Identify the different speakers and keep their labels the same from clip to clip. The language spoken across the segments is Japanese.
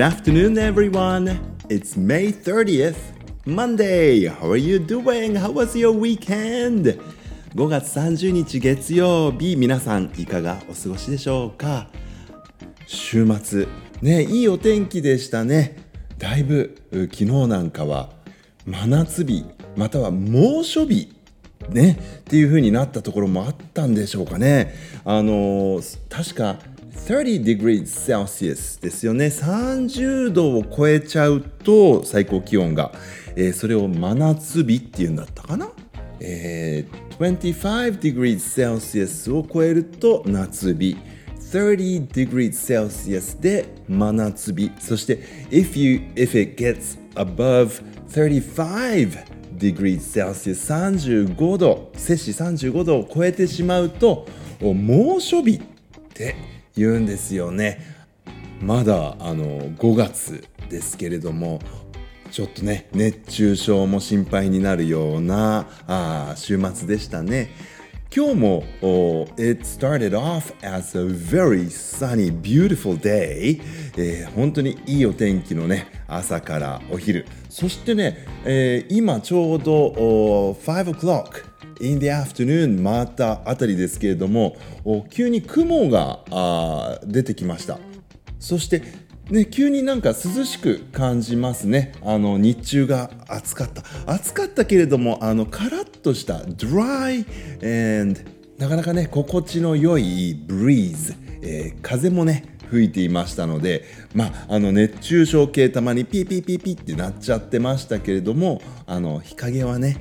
Speaker 1: Good afternoon, everyone. It's May 30th, Monday. How are you doing? How was your weekend? 5月30日月曜日、皆さんいかがお過ごしでしょうか？週末、ね、いいお天気でしたね。だいぶ昨日なんかは真夏日、または猛暑日ね、っていう風になったところもあったんでしょうかね。あの確か30 degrees Celsius ですよね。30度を超えちゃうと最高気温が、えー、それを真夏日っていうんだったかな。えー、25 degrees Celsius を超えると夏日。30 degrees Celsius で真夏日。そして if you if it gets above 35 degrees Celsius 35度摂氏35度を超えてしまうと猛暑日って言うんですよねまだあの5月ですけれどもちょっとね熱中症も心配になるようなあ週末でしたね。今日も、oh, It started off as a very sunny, beautiful day、えー、本当にいいお天気のね朝からお昼そしてね、えー、今ちょうど、oh, 5 o'clock in the afternoon 回ったあたりですけれども急に雲があ出てきましたそしてね、急になんか涼しく感じますね。あの日中が暑かった。暑かったけれども、あのカラッとした dry and なかなかね、心地の良い breeze、えー、風もね、吹いていましたので、まあ、あの熱中症計たまにピーピーピーピーってなっちゃってましたけれども、あの日陰はね、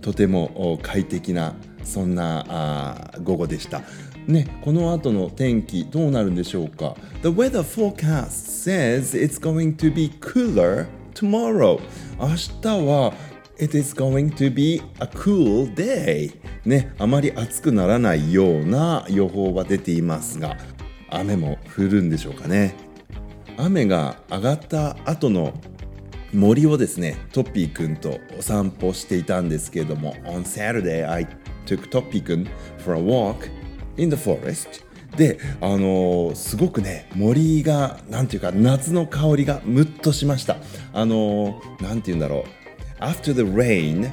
Speaker 1: とても快適なそんなあ午後でした。ね、この後の天気どうなるんでしょうか？The weather forecast says it's going to be cooler tomorrow. 明日は It is going to be a cool day. ね、あまり暑くならないような予報は出ていますが雨も降るんでしょうかね？雨が上がった後の森をですねトッピーくんとお散歩していたんですけれども On Saturday I took トッピーくん for a walk in the forest であのー、すごくね森がなんていうか夏の香りがムッとしました。あのー、なんていうんだろう。After the rain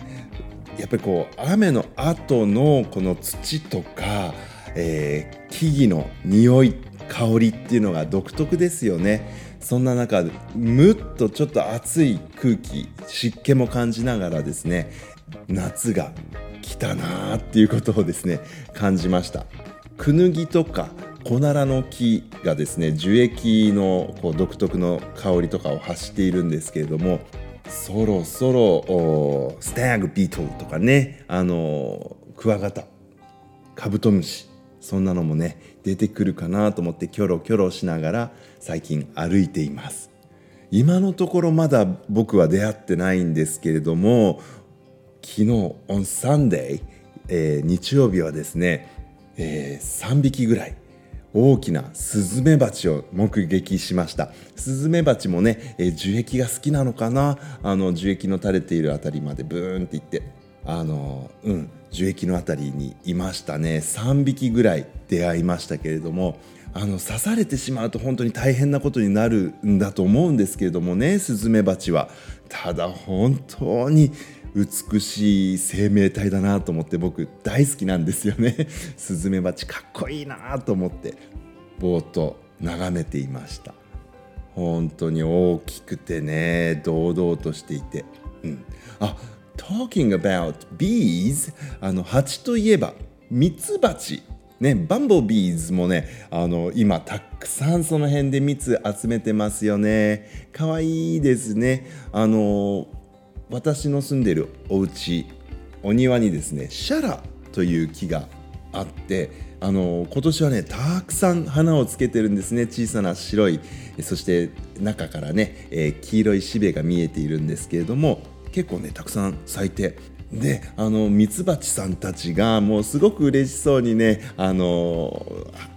Speaker 1: やっぱりこう雨の後のこの土とか、えー、木々の匂い香りっていうのが独特ですよね。そんな中むっとちょっと暑い空気湿気も感じながらですね夏が来たなーっていうことをですね感じました。クヌギとかコナラの木がですね樹液のこう独特の香りとかを発しているんですけれどもそろそろスタグビートルとかねあのクワガタカブトムシそんなのもね出てくるかなと思ってキョロキョロしながら最近歩いています。今のところまだ僕は出会ってないんですけれども昨日 on Sunday、えー、日曜日はですねえー、3匹ぐらい大きなスズメバチを目撃しました。スズメバチもね、えー、樹液が好きなのかな？あの樹液の垂れているあたりまでブーンっていって。あのうん樹液のあたりにいましたね。3匹ぐらい出会いましたけれどもあの刺されてしまうと本当に大変なことになるんだと思うんですけれどもねスズメバチは。ただ本当に美しい生命体だなと思って僕大好きなんですよね。スズメバチかっこいいなと思ってぼーっと眺めていました。本当に大きくてね堂々としていて、うん、あ Talking about bees あの蜂といえばミツバチね、バンボービーズもねあの今たくさんその辺で蜜集めてますよね。かわいいですね。あの私の住んでるお家お庭にですねシャラという木があってあの今年はねたくさん花をつけてるんですね。小さな白いそして中からね、えー、黄色いしべが見えているんですけれども結構ねたくさん咲いてであのミツバチさんたちがもうすごく嬉しそうにねあの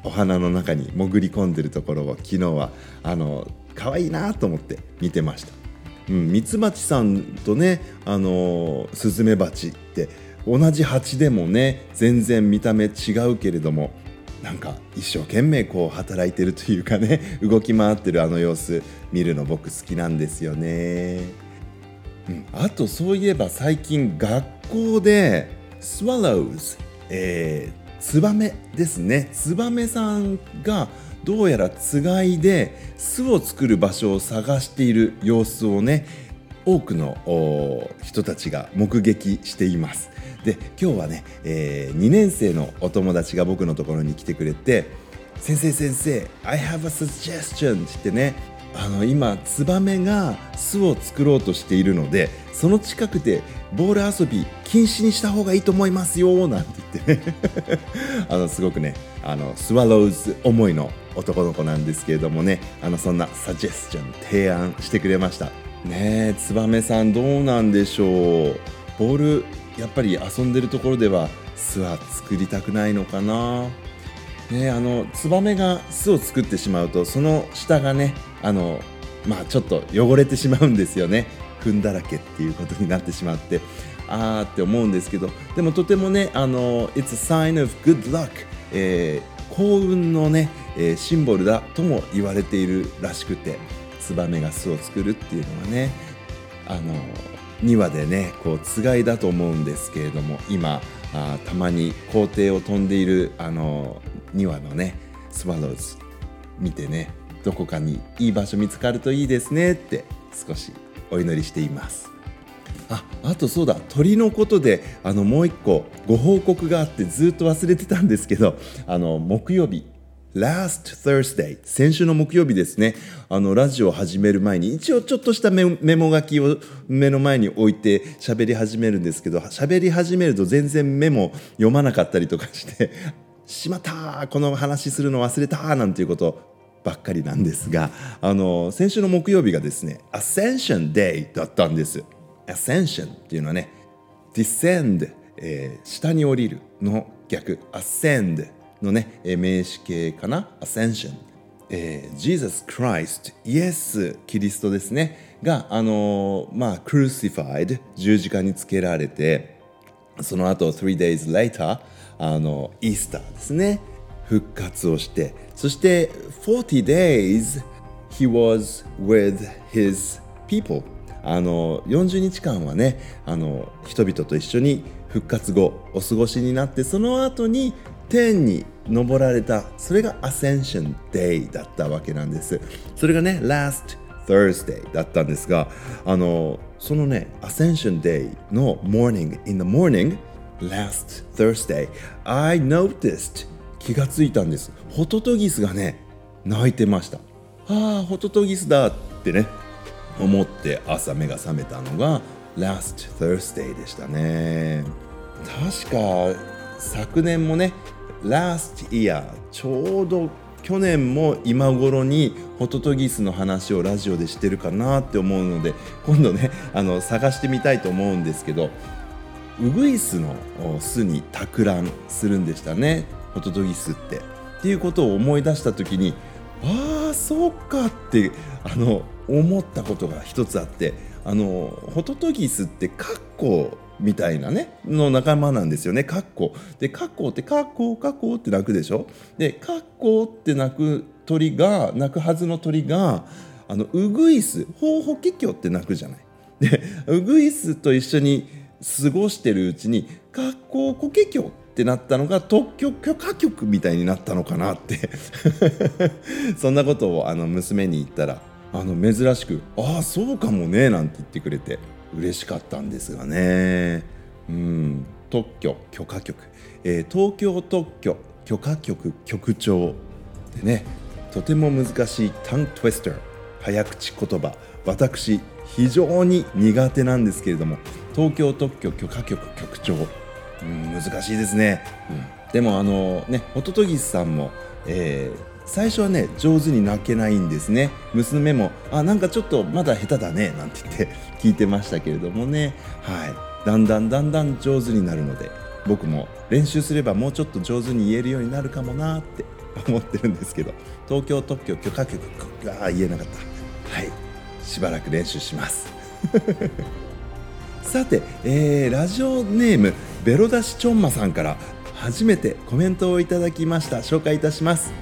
Speaker 1: お花の中に潜り込んでるところを昨日はあの可愛いなと思って見てました。うんミツバチさんとねあのスズメバチって同じ蜂でもね全然見た目違うけれどもなんか一生懸命こう働いてるというかね 動き回ってるあの様子見るの僕好きなんですよね、うん、あとそういえば最近学校でスワローズ、えー、ツバメですね。ツバメさんがどうやらつがいで巣を作る場所を探している様子をね多くの人たちが目撃しています。で今日はね、えー、2年生のお友達が僕のところに来てくれて「先生先生 I have a suggestion」って言ってねあの今ツバメが巣を作ろうとしているのでその近くでボール遊び禁止にした方がいいと思いますよなんて言って。ね あのすごくねあのスワローズ思いの男の子なんですけれどもねあのそんなサジェスチョン提案してくれました。ねえツバメさんどうなんでしょう。ボールやっぱり遊んでるところでは巣は作りたくないのかな？ねあのツバメが巣を作ってしまうとその下がねあのまあちょっと汚れてしまうんですよね。糞だらけっていうことになってしまって。あーって思うんですけど。でもとてもねあの It's a sign of good luck、えー、幸運のね、えー、シンボルだとも言われているらしくてツバメが巣を作るっていうのはねあの2話でねこうつがいだと思うんですけれども今あたまに校庭を飛んでいるあの2話のねスワローズ見てねどこかにいい場所見つかるといいですねって少しお祈りしています。ああとそうだ鳥のことであのもう一個ご報告があってずっと忘れてたんですけどあの木曜日 Last Thursday 先週の木曜日ですねあのラジオを始める前に一応ちょっとしたメモ書きを目の前に置いて喋り始めるんですけど喋り始めると全然メモ読まなかったりとかしてしまったこの話するの忘れたなんていうことばっかりなんですがあの先週の木曜日がですね Ascension Day だったんです。Ascension っていうのはね Descend、えー、下に降りるの逆。Ascend のね、名詞形かな？Ascension、えー、Jesus Christ イエス・キリストですね。があのー、まあ crucified 十字架につけられてその後3 days later あのイースターですね。復活をして。そして40 days he was with his people あの40日間はねあの人々と一緒に復活後お過ごしになってその後に天に登られたそれが Ascension Day だったわけなんです。それがね Last Thursday だったんですがあのそのね Ascension Day の Morning in the morning Last Thursday I noticed 気がついたんです。ホトトギスがね泣いてました。ああホトトギスだってね思って朝目が覚めたのが Last Thursday でしたね。確か昨年もね last year ちょうど去年も今頃にホトトギスの話をラジオでしてるかなって思うので今度ねあの探してみたいと思うんですけどウグイスの巣に托卵するんでしたねホトトギスって。っていうことを思い出した時にああそうかってあの思ったことが一つあってあのホトトギスってカッコみたいなねの仲間なんですよね。カッコでカッコってカッコカッコって鳴くでしょ？でカッコって鳴く鳥が鳴くはずの鳥があのウグイスホウホケキョって鳴くじゃない。でウグイスと一緒に過ごしてるうちにカッココケキョってなったのが特許許可局みたいになったのかなって。そんなことをあの娘に言ったらあの珍しく「ああそうかもね」なんて言ってくれて嬉しかったんですがね。うん。特許許可局、えー、東京特許許可局局長でねとても難しいタントゥイスター早口言葉。私非常に苦手なんですけれども東京特許許可局局長、うん、難しいですね、うん、でもあのねホトトギスさんも、えー、最初はね上手に泣けないんですね。娘も「あなんかちょっとまだ下手だね」なんて言って聞いてましたけれどもね。はい。だんだんだんだん上手になるので僕も練習すればもうちょっと上手に言えるようになるかもなって思ってるんですけど東京特許許可局あ言えなかった。はいしばらく練習します。さて、えー、ラジオネームベロダシチョンマさんから初めてコメントをいただきました。紹介いたします、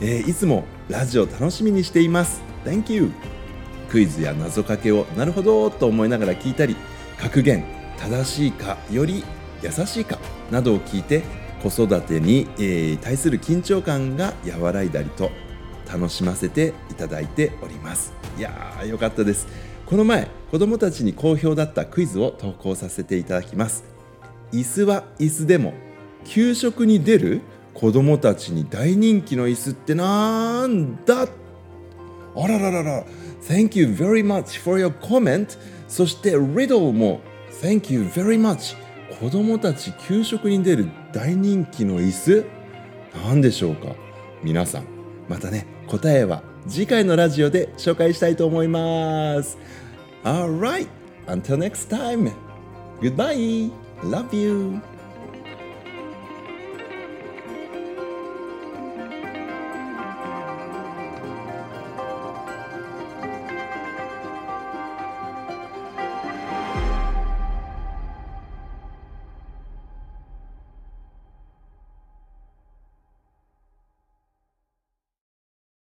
Speaker 1: えー、いつもラジオ楽しみにしています。Thank you クイズや謎かけをなるほどと思いながら聞いたり格言正しいかより優しいかなどを聞いて子育てに、えー、対する緊張感が和らいだりと楽しませていただいております。いやーよかったです。この前子供たちに好評だったクイズを投稿させていただきます。椅子は椅子でも給食に出る子供たちに大人気の椅子ってなんだ？あらららら。Thank you very much for your comment そして Riddle も Thank you very much 子供たち給食に出る大人気の椅子？何でしょうか？皆さんまたね答えは次回のラジオで紹介したいと思います Alright until next time Goodbye Love you